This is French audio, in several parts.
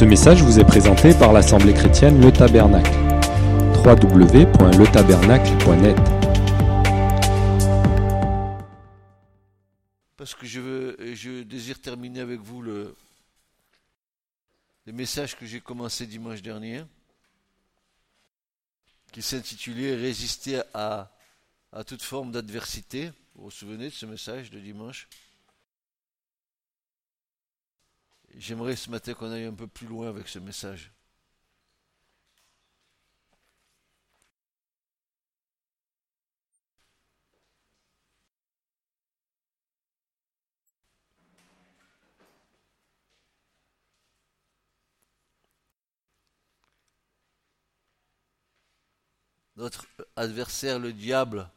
Ce message vous est présenté par l'Assemblée chrétienne Le Tabernacle. www.letabernacle.net Parce que je, veux, je désire terminer avec vous le, le message que j'ai commencé dimanche dernier, qui s'intitulait Résister à, à toute forme d'adversité. Vous vous souvenez de ce message de dimanche? J'aimerais ce matin qu'on aille un peu plus loin avec ce message. Notre adversaire, le diable,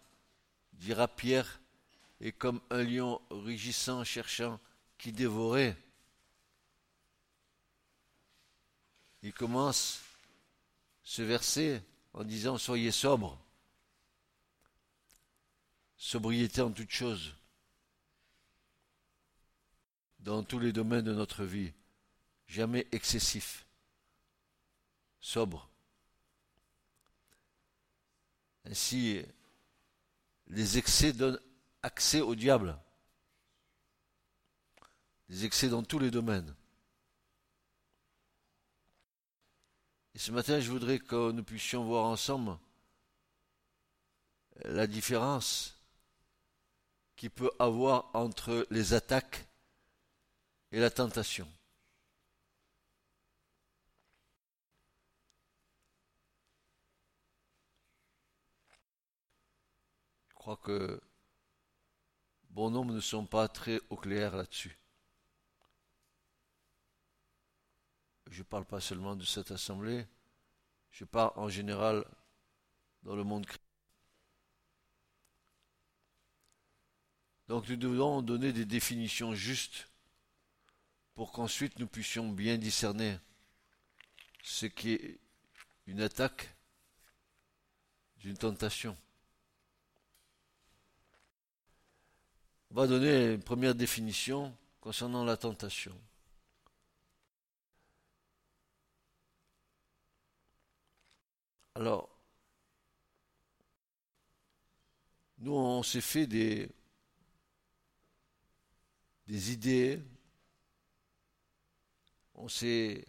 dira Pierre, est comme un lion rugissant, cherchant qui dévorait. Il commence ce verset en disant Soyez sobres. Sobriété en toutes choses. Dans tous les domaines de notre vie. Jamais excessif. Sobre. Ainsi, les excès donnent accès au diable. Les excès dans tous les domaines. Et ce matin, je voudrais que nous puissions voir ensemble la différence qu'il peut avoir entre les attaques et la tentation. Je crois que bon nombre ne sont pas très au clair là-dessus. Je ne parle pas seulement de cette assemblée, je parle en général dans le monde chrétien. Donc nous devons donner des définitions justes pour qu'ensuite nous puissions bien discerner ce qui est une attaque d'une tentation. On va donner une première définition concernant la tentation. Alors, nous, on s'est fait des, des idées, on s'est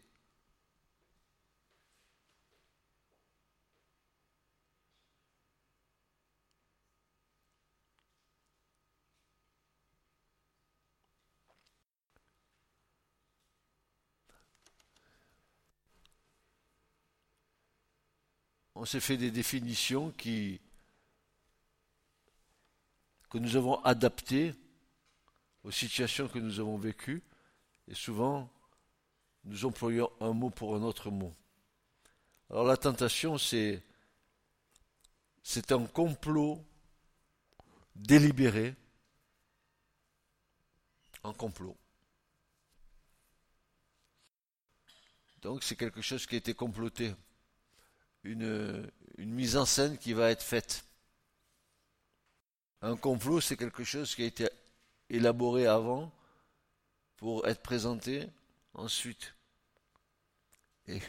on s'est fait des définitions que nous avons adaptées aux situations que nous avons vécues, et souvent nous employons un mot pour un autre mot. Alors la tentation, c'est c'est un complot délibéré, un complot. Donc c'est quelque chose qui a été comploté une, mise en scène qui va être faite. Un complot, c'est quelque chose qui a été élaboré avant pour être présenté ensuite. Et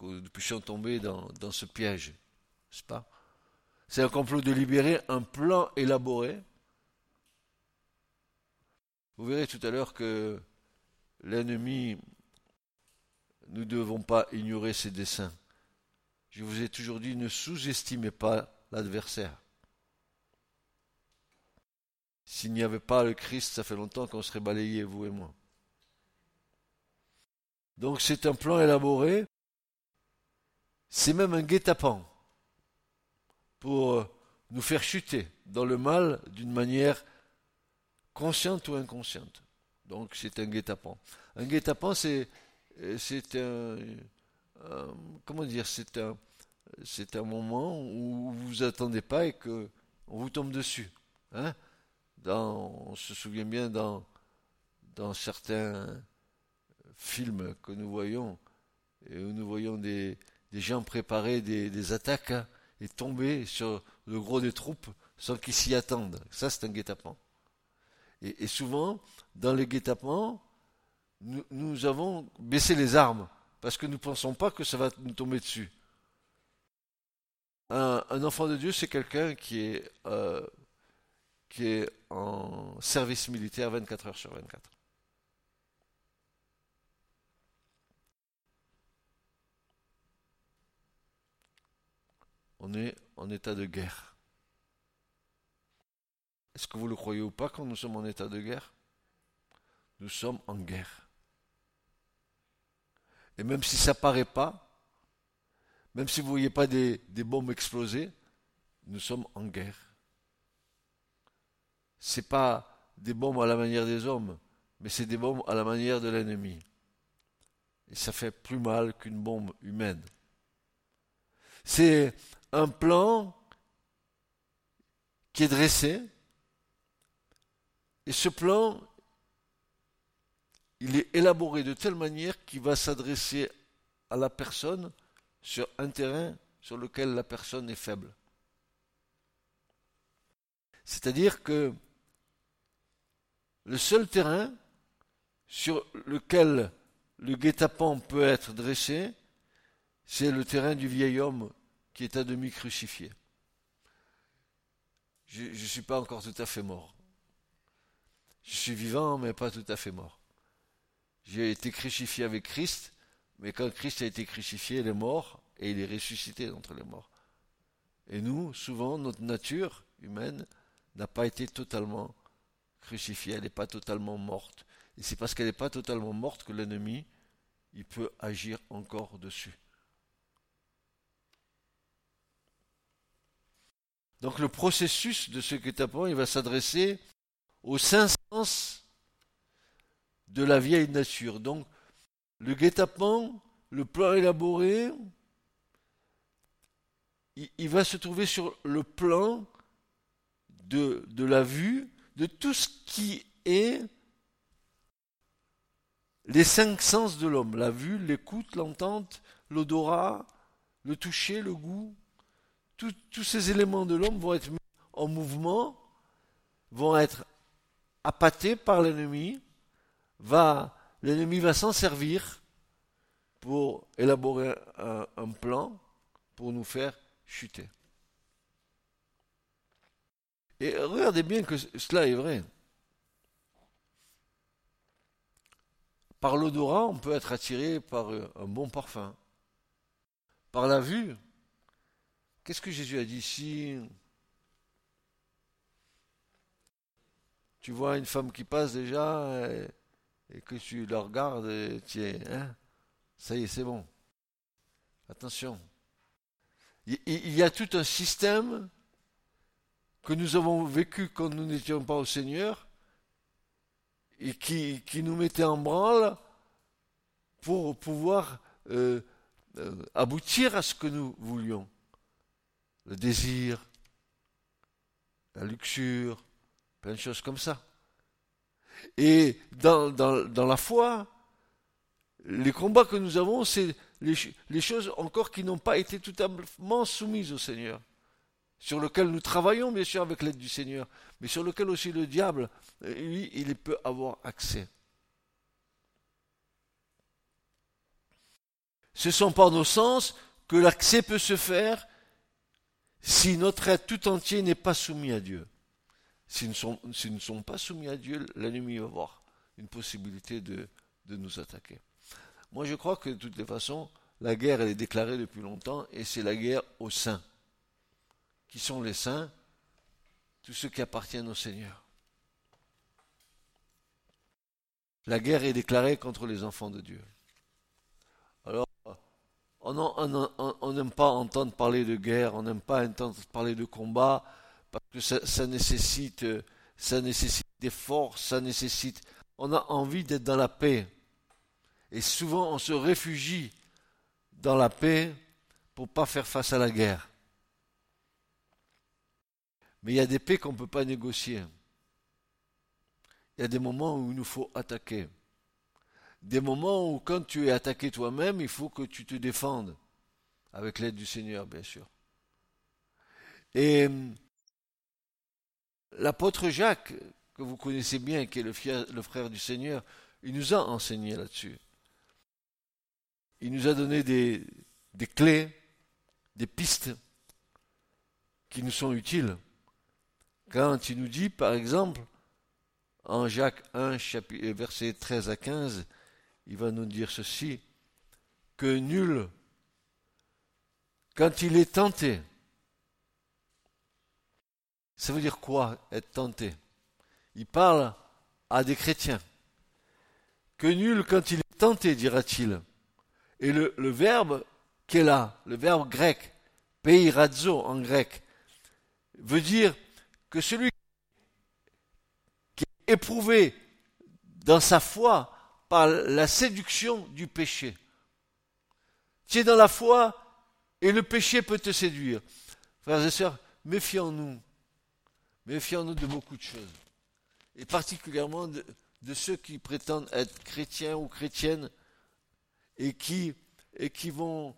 nous puissions tomber dans, dans ce piège, n'est-ce pas? C'est un complot délibéré, un plan élaboré. Vous verrez tout à l'heure que l'ennemi, nous ne devons pas ignorer ses desseins. Je vous ai toujours dit, ne sous-estimez pas l'adversaire. S'il n'y avait pas le Christ, ça fait longtemps qu'on serait balayé, vous et moi. Donc c'est un plan élaboré, c'est même un guet-apens pour euh, nous faire chuter dans le mal d'une manière consciente ou inconsciente. Donc c'est un guet-apens. Un guet-apens, c'est, euh, c'est un, euh, comment dire, c'est un, c'est un moment où vous vous attendez pas et que on vous tombe dessus. Hein dans, on se souvient bien dans, dans certains films que nous voyons, et où nous voyons des, des gens préparer des, des attaques hein, et tomber sur le gros des troupes sans qu'ils s'y attendent. Ça, c'est un guet-apens. Et, et, souvent, dans les guet-apens, nous, nous avons baissé les armes parce que nous ne pensons pas que ça va nous tomber dessus. Un, enfant de Dieu, c'est quelqu'un qui est, euh, qui est en service militaire 24 heures sur 24. On est en état de guerre. Est-ce que vous le croyez ou pas quand nous sommes en état de guerre? Nous sommes en guerre. Et même si ça paraît pas, même si vous ne voyez pas des, des bombes exploser, nous sommes en guerre. Ce n'est pas des bombes à la manière des hommes, mais c'est des bombes à la manière de l'ennemi. Et ça fait plus mal qu'une bombe humaine. C'est un plan qui est dressé, et ce plan, il est élaboré de telle manière qu'il va s'adresser à la personne sur un terrain sur lequel la personne est faible. C'est-à-dire que le seul terrain sur lequel le guet-apens peut être dressé, c'est le terrain du vieil homme qui est à demi crucifié. Je ne suis pas encore tout à fait mort. Je suis vivant, mais pas tout à fait mort. J'ai été crucifié avec Christ, mais quand Christ a été crucifié, il est mort et il est ressuscité d'entre les morts. Et nous, souvent, notre nature humaine n'a pas été totalement crucifiée, elle n'est pas totalement morte. Et c'est parce qu'elle n'est pas totalement morte que l'ennemi, il peut agir encore dessus. Donc le processus de ce guet-apens, il va s'adresser au saint sens de la vieille nature. Donc le guet-apens, le plan élaboré, il, va se trouver sur le plan de, de la vue de tout ce qui est les cinq sens de l'homme, la vue, l'écoute, l'entente, l'odorat, le toucher, le goût, tous ces éléments de l'homme vont être mis en mouvement, vont être appâtés par l'ennemi, va, l'ennemi va s'en servir pour élaborer un, plan pour nous faire chuter. Et regardez bien que cela est vrai. Par l'odorat, on peut être attiré par un bon parfum. Par la vue, Qu'est-ce que Jésus a dit Si tu vois une femme qui passe déjà et, que tu la regardes, tu es, hein, ça y est, c'est bon. Attention. Il, y a tout un système que nous avons vécu quand nous n'étions pas au Seigneur et qui, qui, nous mettait en branle pour pouvoir euh, euh, aboutir à ce que nous voulions le désir, la luxure, plein de choses comme ça. Et dans, la foi, les combats que nous avons, c'est les, choses encore qui n'ont pas été totalement soumises au Seigneur, sur lesquelles nous travaillons bien sûr avec l'aide du Seigneur, mais sur lesquelles aussi le diable, lui, il peut avoir accès. Ce sont par nos sens que l'accès peut se faire si notre être tout entier n'est pas soumis à Dieu. Si nous, ne sommes pas soumis à Dieu, l'ennemi va avoir une possibilité de nous attaquer. Moi, je crois que de toutes les façons, la guerre, elle est déclarée depuis longtemps, et c'est la guerre aux saints. Qui sont les saints? Tous ceux qui appartiennent au Seigneur. La guerre est déclarée contre les enfants de Dieu. Alors, on n'aime pas entendre parler de guerre, on n'aime pas entendre parler de combat, parce que ça, nécessite, ça nécessite des forces, ça nécessite. On a envie d'être dans la paix. Et souvent, on se réfugie dans la paix pour pas faire face à la guerre. Mais il y a des paix qu'on ne peut pas négocier. Il y a des moments où il nous faut attaquer des moments où quand tu es attaqué toi-même, il faut que tu te défendes, avec l'aide du Seigneur, bien sûr. Et l'apôtre Jacques, que vous connaissez bien, qui est le, frère du Seigneur, il nous a enseigné là-dessus. il nous a donné des, des clés, des pistes qui nous sont utiles. Quand il nous dit, par exemple, en Jacques 1, verset 13 à 15, il va nous dire ceci, que nul, quand il est tenté, ça veut dire quoi être tenté? Il parle à des chrétiens. Que nul, quand il est tenté, dira-t-il. Et le, verbe qu'est là, le verbe grec, peirazo en grec, veut dire que celui qui est éprouvé dans sa foi par la séduction du péché. Tu es dans la foi et le péché peut te séduire. Frères et sœurs, méfions-nous. Méfions-nous de beaucoup de choses. Et particulièrement de, ceux qui prétendent être chrétiens ou chrétiennes et qui, vont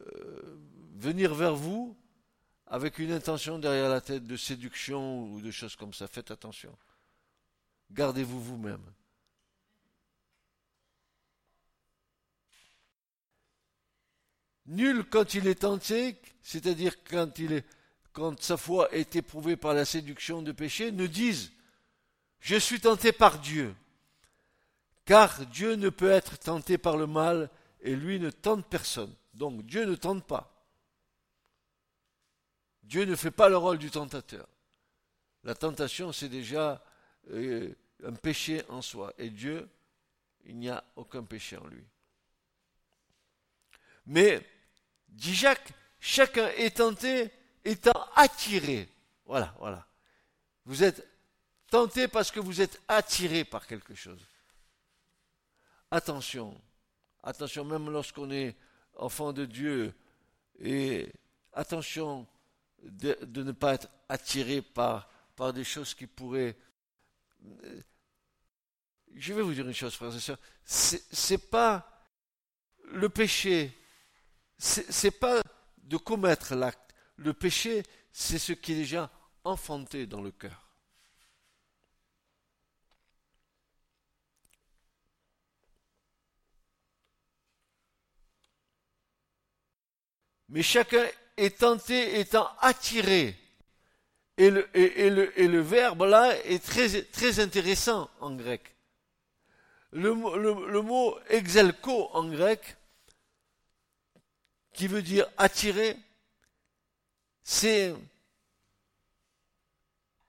euh, venir vers vous avec une intention derrière la tête de séduction ou de choses comme ça. Faites attention. Gardez-vous vous-même. Nul quand il est tenté, c'est-à-dire quand, il est, quand sa foi est éprouvée par la séduction de péché, ne dise Je suis tenté par Dieu. Car Dieu ne peut être tenté par le mal et lui ne tente personne. Donc Dieu ne tente pas. Dieu ne fait pas le rôle du tentateur. La tentation, c'est déjà euh, un péché en soi. Et Dieu, il n'y a aucun péché en lui. Mais, dit Jacques, chacun est tenté étant attiré. Voilà, voilà. Vous êtes tenté parce que vous êtes attiré par quelque chose. Attention, attention, même lorsqu'on est enfant de Dieu, et attention de, ne pas être attiré par, par des choses qui pourraient. Euh, je vais vous dire une chose, frères et sœurs. C'est pas le péché, c'est pas de commettre l'acte. Le péché, c'est ce qui est déjà enfanté dans le cœur. Mais chacun est tenté étant attiré. Et le, et, et le verbe là est très, très intéressant en grec. Le, le, mot exelko en grec, qui veut dire attirer, c'est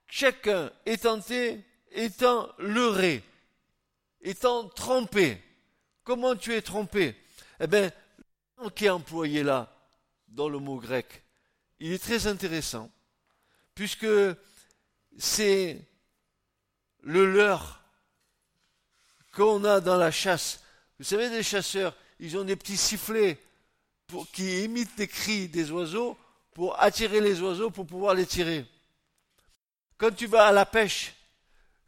chacun est tenté étant leurré, étant trompé. Comment tu es trompé Eh bien, le qui est employé là, dans le mot grec. Il est très intéressant, puisque c'est le leurre qu'on a dans la chasse. Vous savez, les chasseurs, ils ont des petits sifflets qui imitent les cris des oiseaux pour attirer les oiseaux pour pouvoir les tirer. Quand tu vas à la pêche,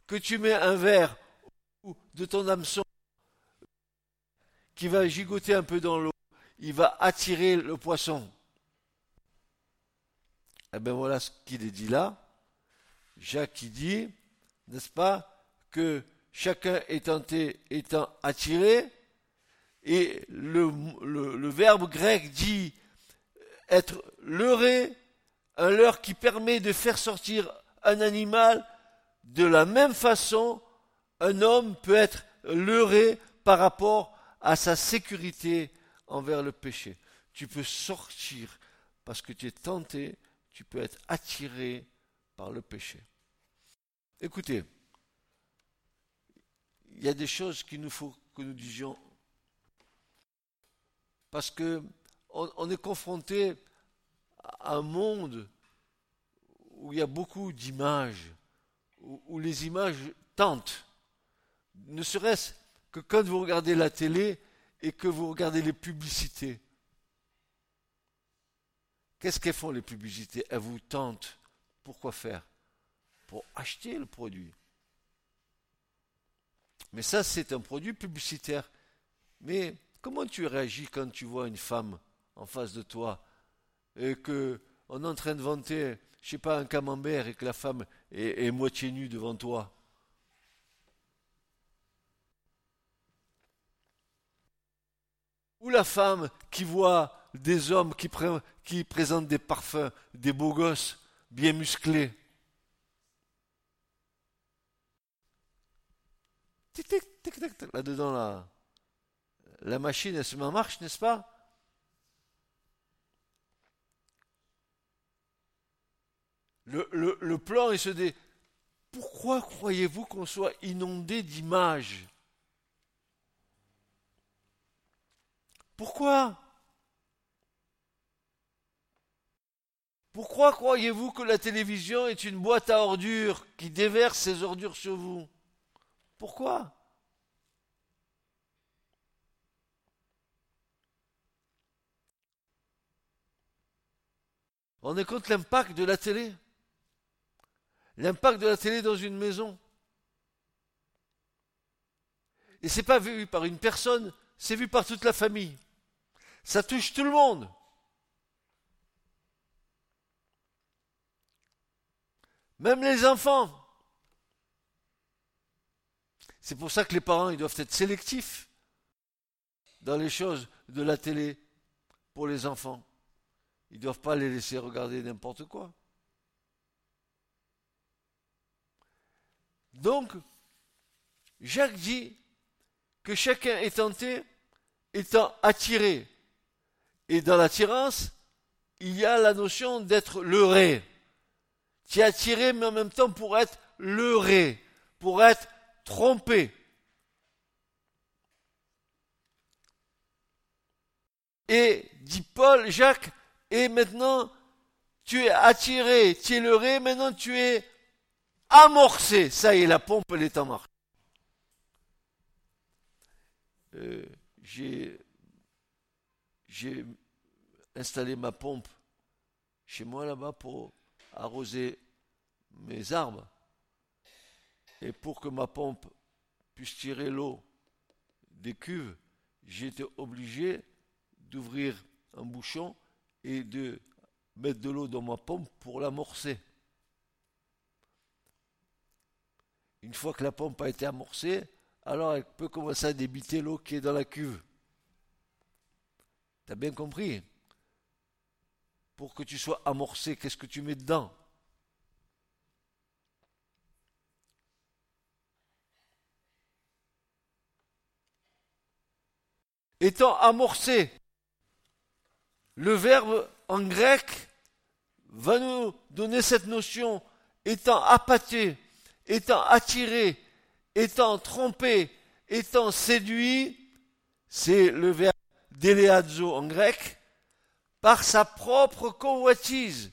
que tu mets un verre de ton hameçon qui va gigoter un peu dans l'eau, il va attirer le poisson. Eh bien voilà ce qu'il est dit là. Jacques dit, n'est-ce pas, que chacun est étant attiré, et le, verbe grec dit être leurré, un leurre qui permet de faire sortir un animal de la même façon, un homme peut être leurré par rapport à sa sécurité envers le péché. Tu peux sortir parce que tu es tenté tu peux être attiré par le péché. Écoutez, il y a des choses qu'il nous faut que nous disions parce que on, est confronté à un monde où il y a beaucoup d'images, où, les images tentent. Ne serait-ce que quand vous regardez la télé et que vous regardez les publicités. Qu'est-ce qu'elles font les publicités? Elles vous tentent. Pourquoi faire? Pour acheter le produit. Mais ça, c'est un produit publicitaire. Mais comment tu réagis quand tu vois une femme? En face de toi. Et que on est en train de vanter, je sais pas, un camembert et que la femme est, moitié nue devant toi. Ou la femme qui voit des hommes qui, qui présentent des parfums, des beaux gosses, bien musclés. Là-dedans, la, la machine, elle se met en marche, n'est-ce pas? Le, plan, il se dit, pourquoi croyez-vous qu'on soit inondé d'images? Pourquoi? Pourquoi croyez-vous que la télévision est une boîte à ordures qui déverse ses ordures sur vous? Pourquoi? On est contre l'impact de la télé? L'impact de la télé dans une maison. Et c'est pas vu par une personne, c'est vu par toute la famille. Ça touche tout le monde. Même les enfants. C'est pour ça que les parents ils doivent être sélectifs dans les choses de la télé pour les enfants. Ils ne doivent pas les laisser regarder n'importe quoi. Donc, Jacques dit que chacun est tenté étant attiré. Et dans l'attirance, il y a la notion d'être leurré. Tu es attiré, mais en même temps pour être leurré, pour être trompé. Et, dit Paul, Jacques, et maintenant, tu es attiré, tu es leurré, maintenant tu es amorcé. Ça y est, la pompe, elle est en marche. Euh, j'ai, installé ma pompe chez moi là-bas pour arroser mes arbres. Et pour que ma pompe puisse tirer l'eau des cuves, été obligé d'ouvrir un bouchon et de mettre de l'eau dans ma pompe pour l'amorcer. Une fois que la pompe a été amorcée, alors elle peut commencer à débiter l'eau qui est dans la cuve. T'as bien compris? Pour que tu sois amorcé, qu'est-ce que tu mets dedans? Étant amorcé, le verbe en grec va nous donner cette notion étant appâté, étant attiré, étant trompé, étant séduit, c'est le verbe déléazo en grec, par sa propre convoitise.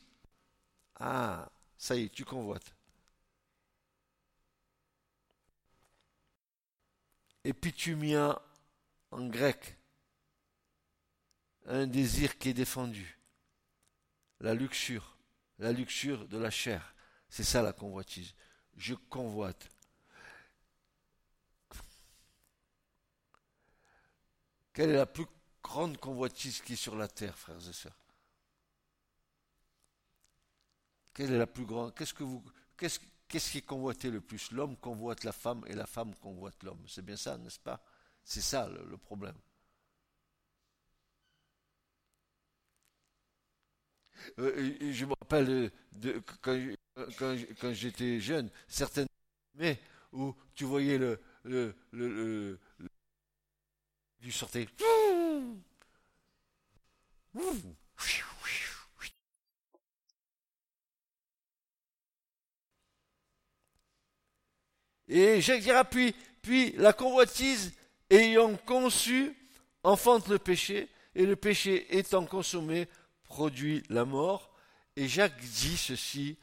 Ah, ça y est, tu convoites. Epitumia en grec, un désir qui est défendu. La luxure, la luxure de la chair. C'est ça la convoitise. Je convoite. Quelle est la plus grande convoitise qui est sur la terre, frères et sœurs? Quelle est la plus grande Qu'est-ce que vous qu'est-ce, qui est convoité le plus? L'homme convoite la femme et la femme convoite l'homme. C'est bien ça, n'est-ce pas? C'est ça le problème. Euh, je me rappelle de, quand, quand, j'étais jeune, certaines mais où tu voyais le, le, le, du sortait. Et Jacques dira puis, puis la convoitise ayant conçu enfante le péché, et le péché étant consommé produit la mort. Et Jacques dit ceci,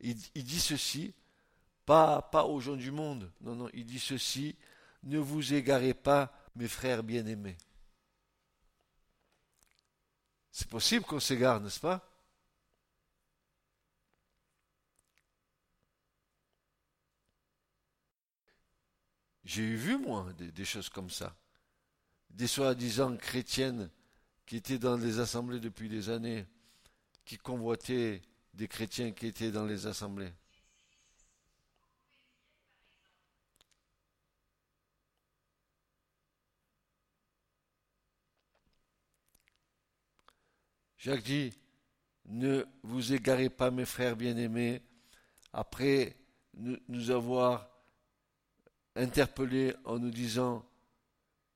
il, dit ceci, pas, pas aux gens du monde, non, non, il dit ceci, ne vous égarez pas, mes frères bien-aimés. C'est possible qu'on s'égare, n'est-ce pas? J'ai eu vu, moi, des, des choses comme ça. Des soi-disant chrétiennes qui étaient dans les assemblées depuis des années, qui convoitaient des chrétiens qui étaient dans les assemblées. Jacques dit, ne vous égarez pas mes frères bien-aimés, après nous avoir interpellés en nous disant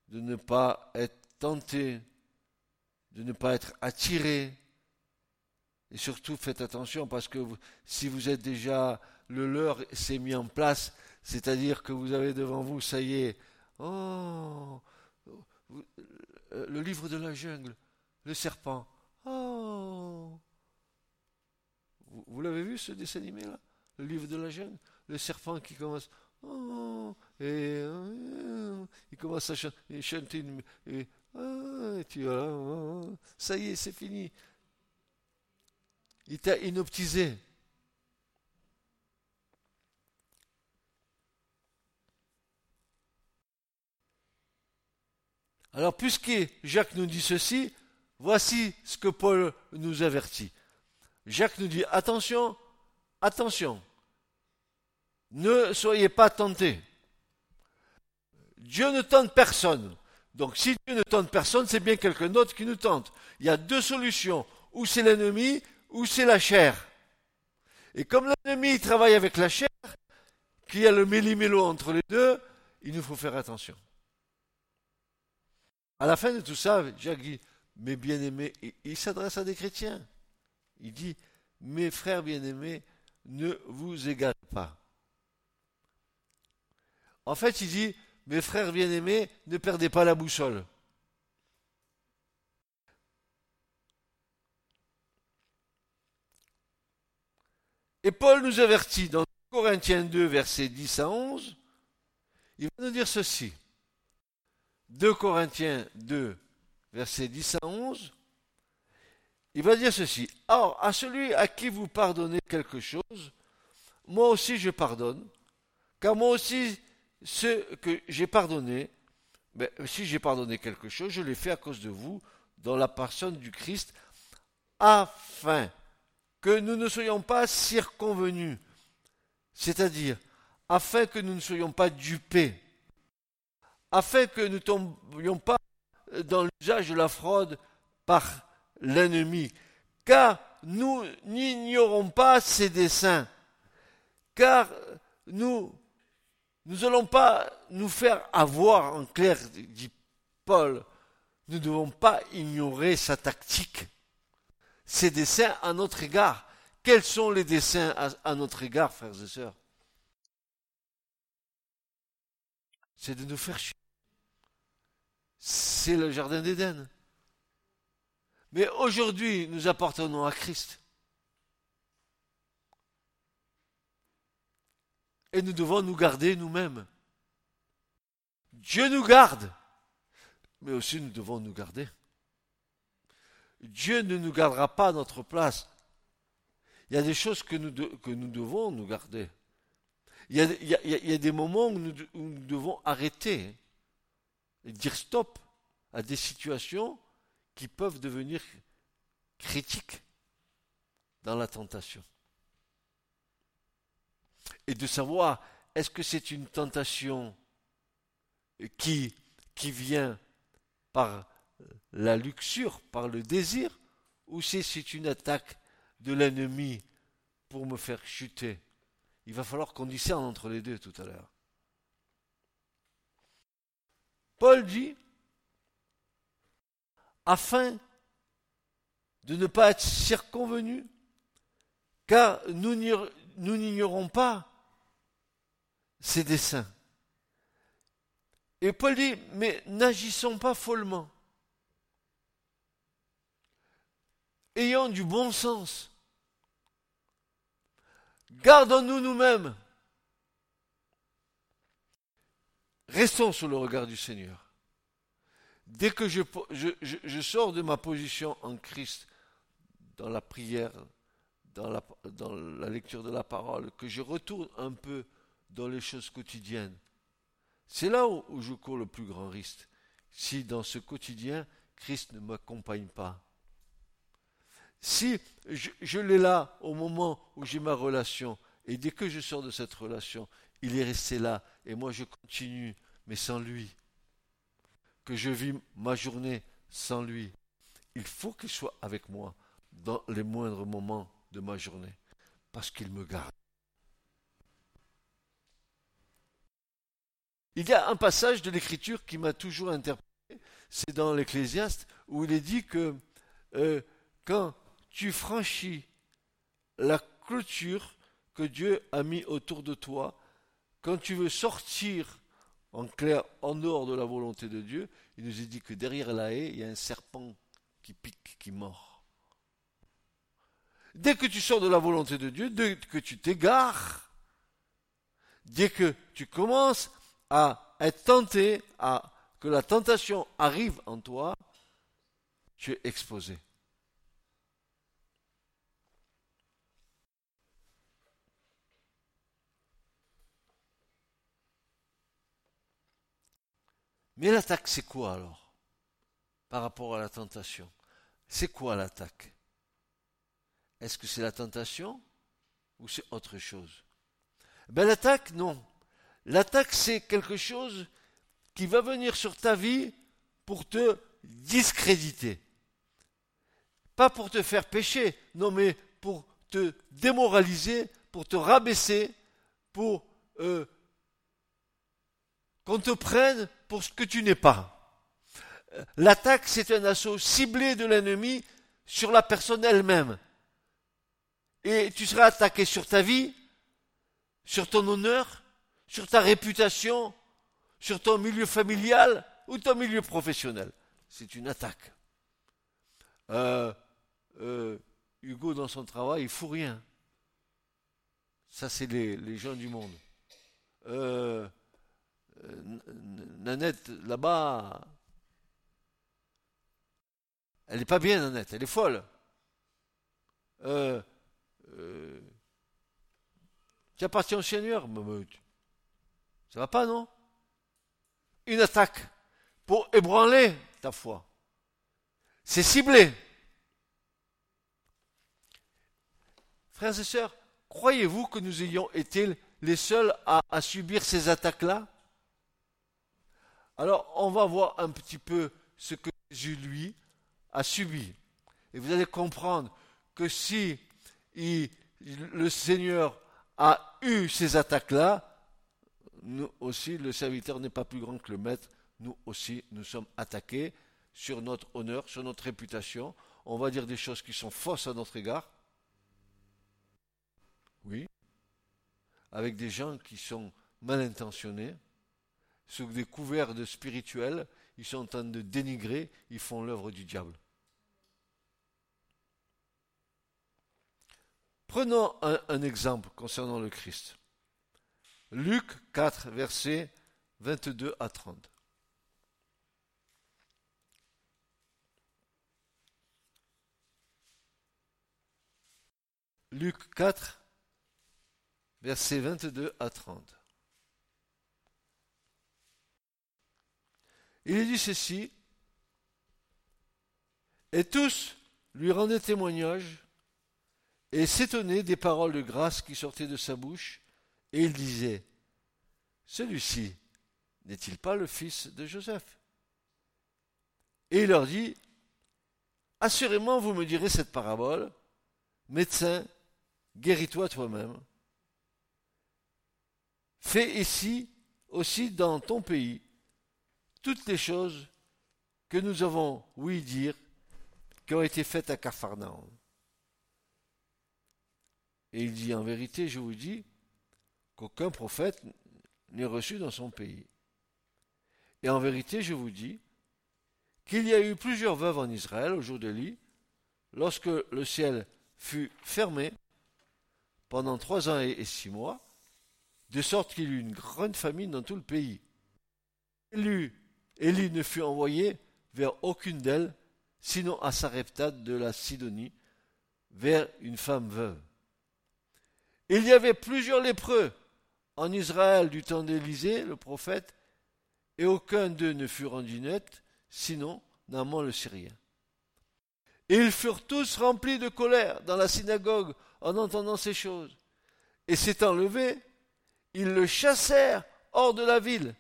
de ne pas être tentés, de ne pas être attirés. Et surtout, faites attention parce que si vous êtes déjà le leur s'est mis en place, c'est-à-dire que vous avez devant vous, ça y est, oh, le livre de la jungle, le serpent, oh. Vous, l'avez vu ce dessin animé là Le livre de la jungle Le serpent qui commence, oh, et euh, il commence à chanter, une, et, ah, tu vois, oh, ça y est, c'est fini. Il t'a inoptisé. Alors, puisque Jacques nous dit ceci, voici ce que Paul nous avertit. Jacques nous dit, attention, attention, ne soyez pas tentés. Dieu ne tente personne. Donc si Dieu ne tente personne, c'est bien quelqu'un d'autre qui nous tente. Il y a deux solutions. Ou c'est l'ennemi, ou c'est la chair? Et comme l'ennemi travaille avec la chair, qu'il y a le méli-mélo entre les deux, il nous faut faire attention. À la fin de tout ça, Jacques dit, mes bien-aimés, il s'adresse à des chrétiens. Il dit, mes frères bien-aimés, ne vous égarez pas. En fait, il dit, mes frères bien-aimés, ne perdez pas la boussole. Et Paul nous avertit dans Corinthiens 2, versets 10 à 11, il va nous dire ceci. 2 Corinthiens 2, versets 10 à 11, il va dire ceci. Or, à celui à qui vous pardonnez quelque chose, moi aussi je pardonne, car moi aussi ce que j'ai pardonné, ben, si j'ai pardonné quelque chose, je l'ai fait à cause de vous, dans la personne du Christ, afin que nous ne soyons pas circonvenus, c'est-à-dire afin que nous ne soyons pas dupés, afin que nous ne tombions pas dans l'usage de la fraude par l'ennemi, car nous n'ignorons pas ses desseins, car nous nous n'allons pas nous faire avoir en clair, dit Paul. Nous ne devons pas ignorer sa tactique, ses desseins à notre égard. Quels sont les desseins à, notre égard, frères et sœurs? C'est de nous faire chier. C'est le jardin d'Éden. Mais aujourd'hui, nous appartenons à Christ. et nous devons nous garder nous-mêmes. Dieu nous garde, mais aussi nous devons nous garder. Dieu ne nous gardera pas à notre place. Il y a des choses que nous, devons nous garder. Il y, a, des moments où nous, où nous devons arrêter et dire stop à des situations qui peuvent devenir critiques dans la tentation et de savoir est-ce que c'est une tentation qui, qui vient par la luxure, par le désir, ou si c'est une attaque de l'ennemi pour me faire chuter? Il va falloir qu'on discerne entre les deux tout à l'heure. Paul dit, afin de ne pas être circonvenu, car nous n'ignorons pas ses desseins. Et Paul dit, mais n'agissons pas follement. Ayons du bon sens. Gardons-nous nous-mêmes. Restons sous le regard du Seigneur. Dès que je, sors de ma position en Christ, dans la prière, dans la lecture de la parole, que je retourne un peu dans les choses quotidiennes. C'est là où, je cours le plus grand risque. Si dans ce quotidien, Christ ne m'accompagne pas. Si je, l'ai là au moment où j'ai ma relation, et dès que je sors de cette relation, il est resté là, et moi je continue, mais sans lui. Que je vis ma journée sans lui. il faut qu'il soit avec moi dans les moindres moments de ma journée, parce qu'il me garde. Il y a un passage de l'Écriture qui m'a toujours interpellé, c'est dans l'Ecclésiaste, où il est dit que euh, quand tu franchis la clôture que Dieu a mis autour de toi, quand tu veux sortir en clair, en dehors de la volonté de Dieu, il nous est dit que derrière la haie, il y a un serpent qui pique, qui mord. Dès que tu sors de la volonté de Dieu, dès que tu t'égares, dès que tu commences à être tenté, à que la tentation arrive en toi, tu es exposé. Mais l'attaque, c'est quoi alors Par rapport à la tentation? C'est quoi l'attaque? Est-ce que c'est la tentation ou c'est autre chose? Ben l'attaque, non. L'attaque, c'est quelque chose qui va venir sur ta vie pour te discréditer. Pas pour te faire pécher, non, mais pour te démoraliser, pour te rabaisser, pour euh, qu'on te prenne pour ce que tu n'es pas. L'attaque, c'est un assaut ciblé de l'ennemi sur la personne elle-même. Et tu seras attaqué sur ta vie, sur ton honneur, sur ta réputation, sur ton milieu familial ou ton milieu professionnel. C'est une attaque. Euh, euh, Hugo, dans son travail, il fout rien. Ça, c'est les, gens du monde. Euh, Nanette, là-bas, elle n'est pas bien, Nanette, elle est folle. Euh, euh, tu appartiens au Seigneur, ça va pas, non? Une attaque pour ébranler ta foi. C'est ciblé. Frères et sœurs, croyez-vous que nous ayons été les seuls à subir ces attaques-là? Alors, on va voir un petit peu ce que Jésus, lui, a subi. Et vous allez comprendre que si le Seigneur a eu ces attaques-là, nous aussi, le serviteur n'est pas plus grand que le maître, nous aussi, nous sommes attaqués sur notre honneur, sur notre réputation. On va dire des choses qui sont fausses à notre égard. Oui. Avec des gens qui sont mal intentionnés sous des couverts de spirituels, ils sont en train de dénigrer, ils font l'œuvre du diable. Prenons un, exemple concernant le Christ. Luc 4, versets 22 à 30. Luc 4, versets 22 à 30. Il dit ceci, et tous lui rendaient témoignage et s'étonnaient des paroles de grâce qui sortaient de sa bouche, et il disait, celui-ci n'est-il pas le fils de Joseph? Et il leur dit, assurément vous me direz cette parabole, médecin, guéris-toi toi-même. Fais ici aussi dans ton pays toutes les choses que nous avons oui dire qui ont été faites à Capharnaüm. Et il dit en vérité, je vous dis, qu'aucun prophète n'est reçu dans son pays. Et en vérité, je vous dis qu'il y a eu plusieurs veuves en Israël au jour de lit, lorsque le ciel fut fermé pendant trois ans et six mois, de sorte qu'il y eut une grande famine dans tout le pays. Il eut Élie ne fut envoyé vers aucune d'elles, sinon à Sarepta de la Sidonie, vers une femme veuve. Il y avait plusieurs lépreux en Israël du temps d'Élisée, le prophète, et aucun d'eux ne fut rendu net, sinon Naaman le Syrien. Et ils furent tous remplis de colère dans la synagogue en entendant ces choses. Et s'étant levés, ils le chassèrent hors de la ville,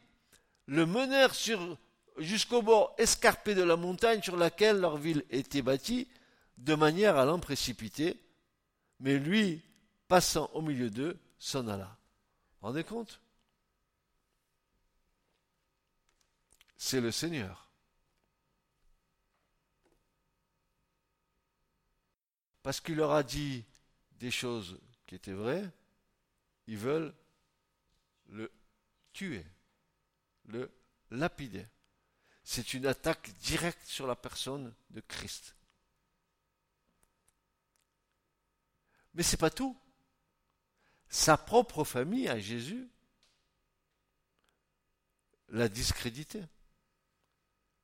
le menèrent sur jusqu'au bord escarpé de la montagne sur laquelle leur ville était bâtie, de manière à l'en précipiter. Mais lui, passant au milieu d'eux, s'en alla. Vous rendez compte? C'est le Seigneur. Parce qu'il leur a dit des choses qui étaient vraies, ils veulent le tuer, le lapider. C'est une attaque directe sur la personne de Christ. Mais ce n'est pas tout. Sa propre famille à Jésus l'a discrédité,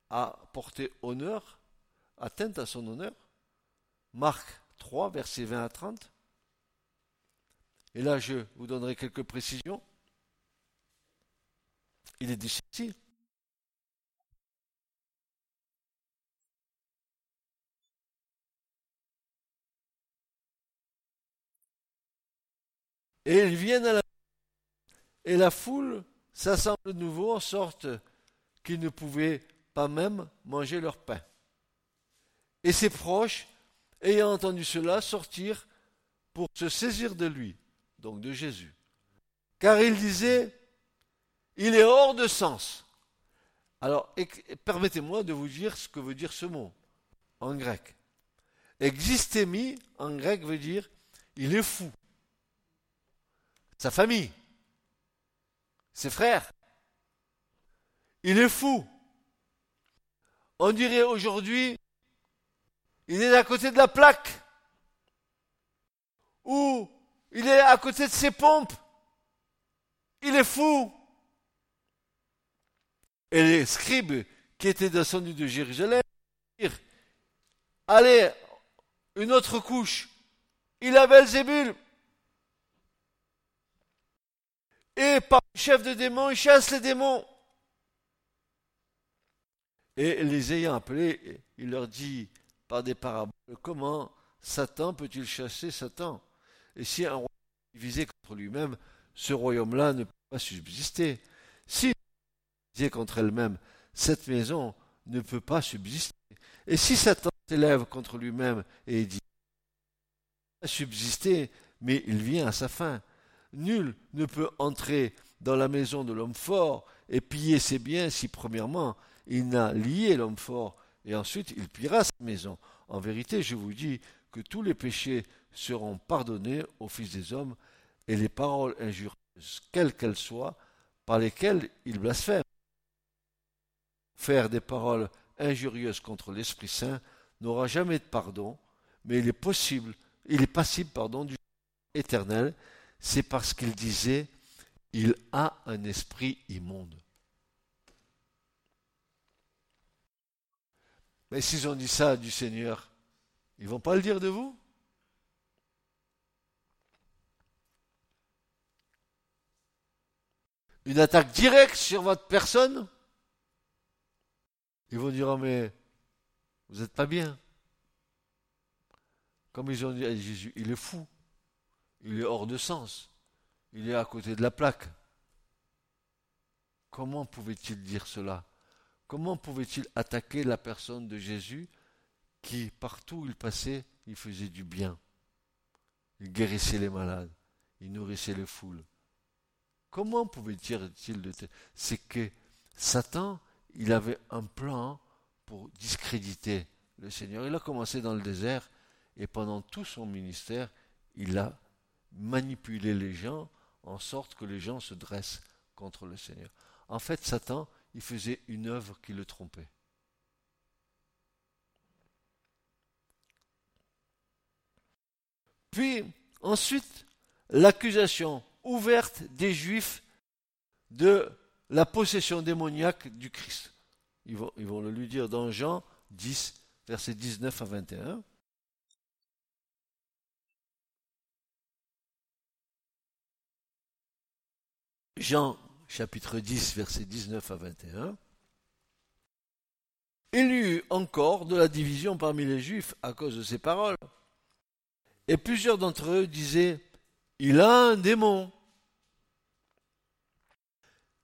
a porté honneur, atteinte à son honneur. Marc 3, versets 20 à 30. Et là, je vous donnerai quelques précisions. Il est dit ceci. Et ils viennent à la et la foule s'assemble de nouveau en sorte qu'ils ne pouvaient pas même manger leur pain. Et ses proches, ayant entendu cela, sortirent pour se saisir de lui, donc de Jésus. Car il disait, il est hors de sens. Alors, permettez-moi de vous dire ce que veut dire ce mot en grec. Existémie, en grec, veut dire il est fou sa famille, ses frères. Il est fou. On dirait aujourd'hui, il est à côté de la plaque. Ou il est à côté de ses pompes. Il est fou. Et les scribes qui étaient descendus de Jérusalem dirent, allez, une autre couche. Il a Belzébul. Et par le chef de démons, il chasse les démons. Et les ayant appelés, il leur dit par des paraboles comment Satan peut-il chasser Satan? Et si un royaume est divisé contre lui-même, ce royaume-là ne peut pas subsister. Si divisé contre elle-même, cette maison ne peut pas subsister. Et si Satan s'élève contre lui-même et dit subsister, mais il vient à sa fin. Nul ne peut entrer dans la maison de l'homme fort et piller ses biens si premièrement il n'a lié l'homme fort et ensuite il pillera sa maison. En vérité, je vous dis que tous les péchés seront pardonnés aux fils des hommes et les paroles injurieuses, quelles qu'elles soient, par lesquelles ils blasphèment. Faire des paroles injurieuses contre l'Esprit Saint n'aura jamais de pardon, mais il est possible, il est passible pardon du éternel c'est parce qu'il disait il a un esprit immonde. Mais s'ils ont dit ça du Seigneur, ils vont pas le dire de vous? Une attaque directe sur votre personne? Ils vont dire oh, mais vous n'êtes pas bien. Comme ils ont dit à Jésus, il est fou. Il est hors de sens. Il est à côté de la plaque. Comment pouvait-il dire cela? Comment pouvait-il attaquer la personne de Jésus qui, partout où il passait, il faisait du bien? Il guérissait les malades, il nourrissait les foules. Comment pouvait-il de C'est que Satan, il avait un plan pour discréditer le Seigneur. Il a commencé dans le désert et pendant tout son ministère, il a manipuler les gens en sorte que les gens se dressent contre le Seigneur. En fait, Satan, il faisait une œuvre qui le trompait. Puis, ensuite, l'accusation ouverte des Juifs de la possession démoniaque du Christ. Ils vont, le lui dire dans Jean 10, versets 19 à 21. Jean chapitre 10, versets 19 à 21. Il y eut encore de la division parmi les Juifs à cause de ces paroles. Et plusieurs d'entre eux disaient, il a un démon.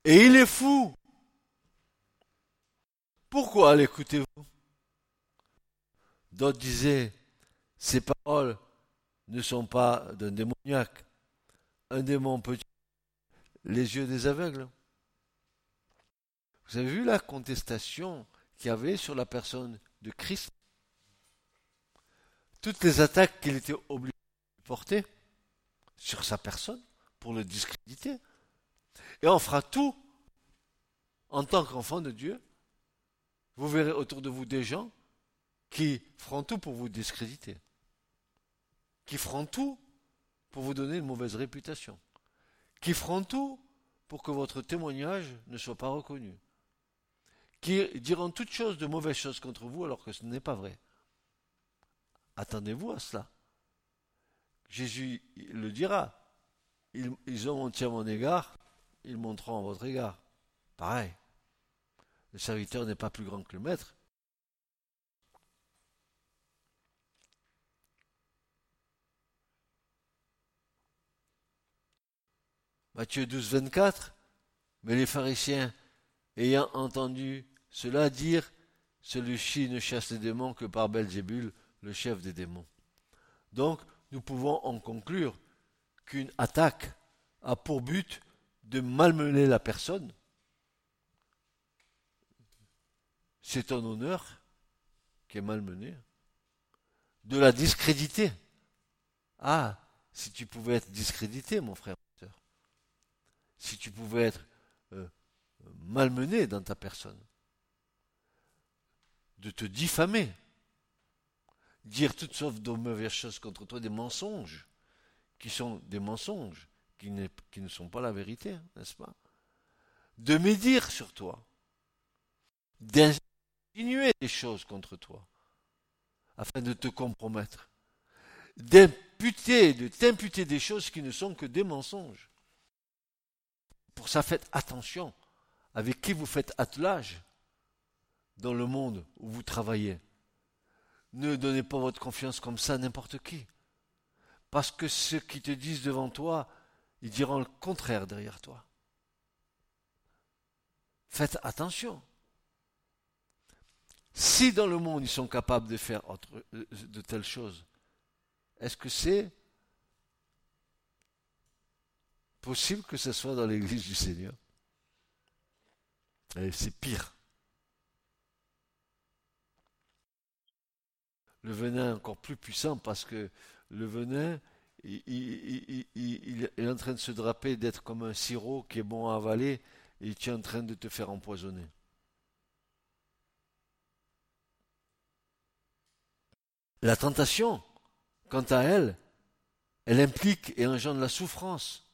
Et il est fou. Pourquoi l'écoutez-vous? D'autres disaient, ces paroles ne sont pas d'un démoniaque. Un démon peut les yeux des aveugles. Vous avez vu la contestation qu'il y avait sur la personne de Christ? Toutes les attaques qu'il était obligé de porter sur sa personne pour le discréditer. Et on fera tout en tant qu'enfant de Dieu. Vous verrez autour de vous des gens qui feront tout pour vous discréditer, qui feront tout pour vous donner une mauvaise réputation, qui feront tout pour que votre témoignage ne soit pas reconnu, qui diront toutes choses de mauvaises choses contre vous alors que ce n'est pas vrai. Attendez-vous à cela. Jésus le dira. Ils, ils ont menti à mon égard, ils montreront à votre égard. Pareil. Le serviteur n'est pas plus grand que le maître. Matthieu 12, 24. Mais les pharisiens, ayant entendu cela dire, celui-ci ne chasse les démons que par Belzébul, le chef des démons. Donc, nous pouvons en conclure qu'une attaque a pour but de malmener la personne. C'est un honneur qui est malmené. De la discréditer. Ah, si tu pouvais être discrédité, mon frère si tu pouvais être euh, malmené dans ta personne, de te diffamer, dire toutes sortes de mauvaises choses contre toi, des mensonges, qui sont des mensonges, qui, qui ne sont pas la vérité, n'est-ce pas? De médire sur toi, d'insinuer des choses contre toi, afin de te compromettre, d'imputer, de t'imputer des choses qui ne sont que des mensonges. Pour ça, faites attention avec qui vous faites attelage dans le monde où vous travaillez. Ne donnez pas votre confiance comme ça à n'importe qui. Parce que ceux qui te disent devant toi, ils diront le contraire derrière toi. Faites attention. Si dans le monde ils sont capables de faire de telles choses, est-ce que c'est possible que ce soit dans l'église du Seigneur. C'est pire. Le venin est encore plus puissant parce que le venin, il, est en train de se draper, d'être comme un sirop qui est bon à avaler et tu es en train de te faire empoisonner. La tentation, quant à elle, elle implique et engendre la souffrance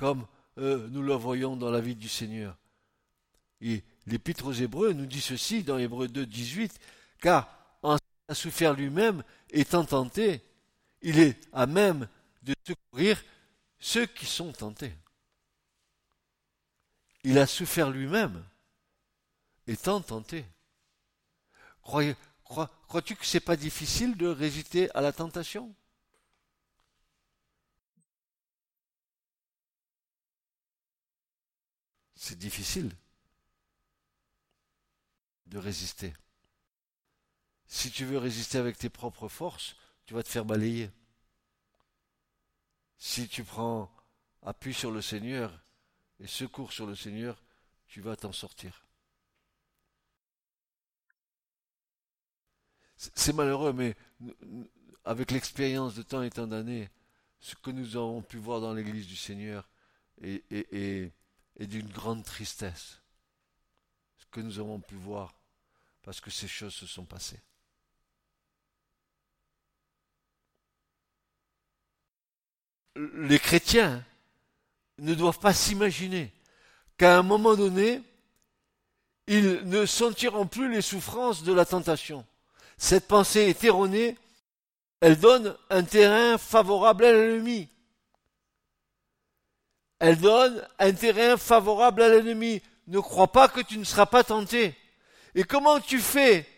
comme euh, nous le voyons dans la vie du Seigneur. Et l'Épître aux Hébreux nous dit ceci dans Hébreux 2, 18, car en a souffert lui-même, étant tenté, il est à même de secourir ceux qui sont tentés. Il a souffert lui-même, étant tenté. Crois-tu que ce n'est pas difficile de résister à la tentation? C'est difficile de résister. Si tu veux résister avec tes propres forces, tu vas te faire balayer. Si tu prends appui sur le Seigneur et secours sur le Seigneur, tu vas t'en sortir. C'est malheureux, mais avec l'expérience de temps et tant d'années, ce que nous avons pu voir dans l'Église du Seigneur et d'une grande tristesse. Ce que nous avons pu voir, parce que ces choses se sont passées. Les chrétiens ne doivent pas s'imaginer qu'à un moment donné, ils ne sentiront plus les souffrances de la tentation. Cette pensée est erronée, elle donne un terrain favorable à l'ennemi elle donne un terrain favorable à l'ennemi. Ne crois pas que tu ne seras pas tenté. Et comment tu fais?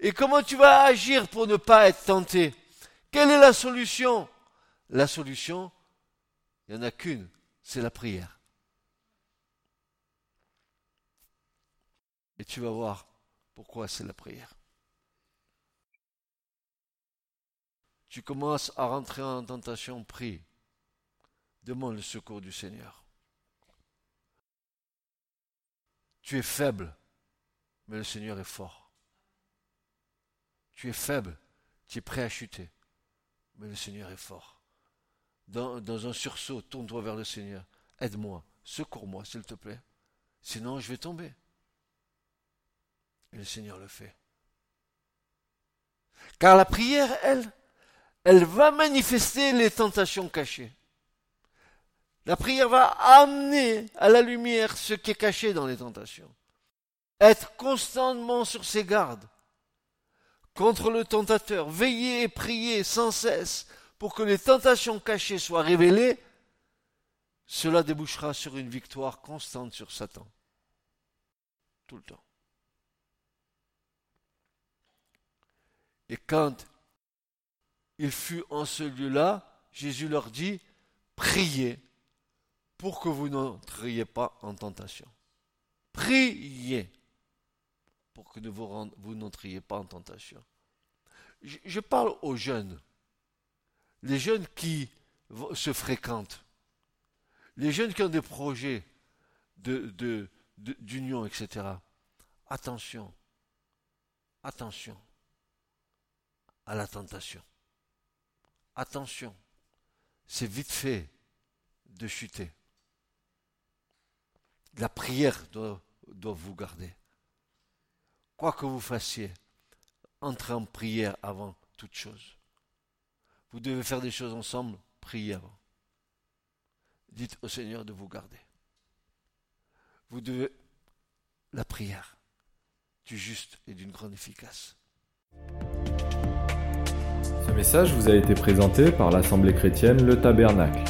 Et comment tu vas agir pour ne pas être tenté? Quelle est la solution? La solution, il n'y en a qu'une, c'est la prière. Et tu vas voir pourquoi c'est la prière. Tu commences à rentrer en tentation, prie. Demande le secours du Seigneur. Tu es faible, mais le Seigneur est fort. Tu es faible, tu es prêt à chuter, mais le Seigneur est fort. Dans, un sursaut, tourne-toi vers le Seigneur. Aide-moi, secours-moi, s'il te plaît. Sinon, je vais tomber. Et le Seigneur le fait. Car la prière, elle, elle va manifester les tentations cachées. La prière va amener à la lumière ce qui est caché dans les tentations. Être constamment sur ses gardes contre le tentateur, veiller et prier sans cesse pour que les tentations cachées soient révélées, cela débouchera sur une victoire constante sur Satan. Tout le temps. Et quand il fut en ce lieu-là, Jésus leur dit, priez pour que vous n'entriez pas en tentation. Priez pour que vous n'entriez pas en tentation. Je, parle aux jeunes, les jeunes qui se fréquentent, les jeunes qui ont des projets d'union, etc. Attention, attention à la tentation. Attention, c'est vite fait de chuter. La prière doit, vous garder. Quoi que vous fassiez, entrez en prière avant toute chose. Vous devez faire des choses ensemble, priez avant. Dites au Seigneur de vous garder. Vous devez la prière du juste et d'une grande efficace. Ce message vous a été présenté par l'Assemblée chrétienne Le Tabernacle.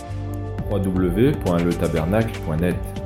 www.letabernacle.net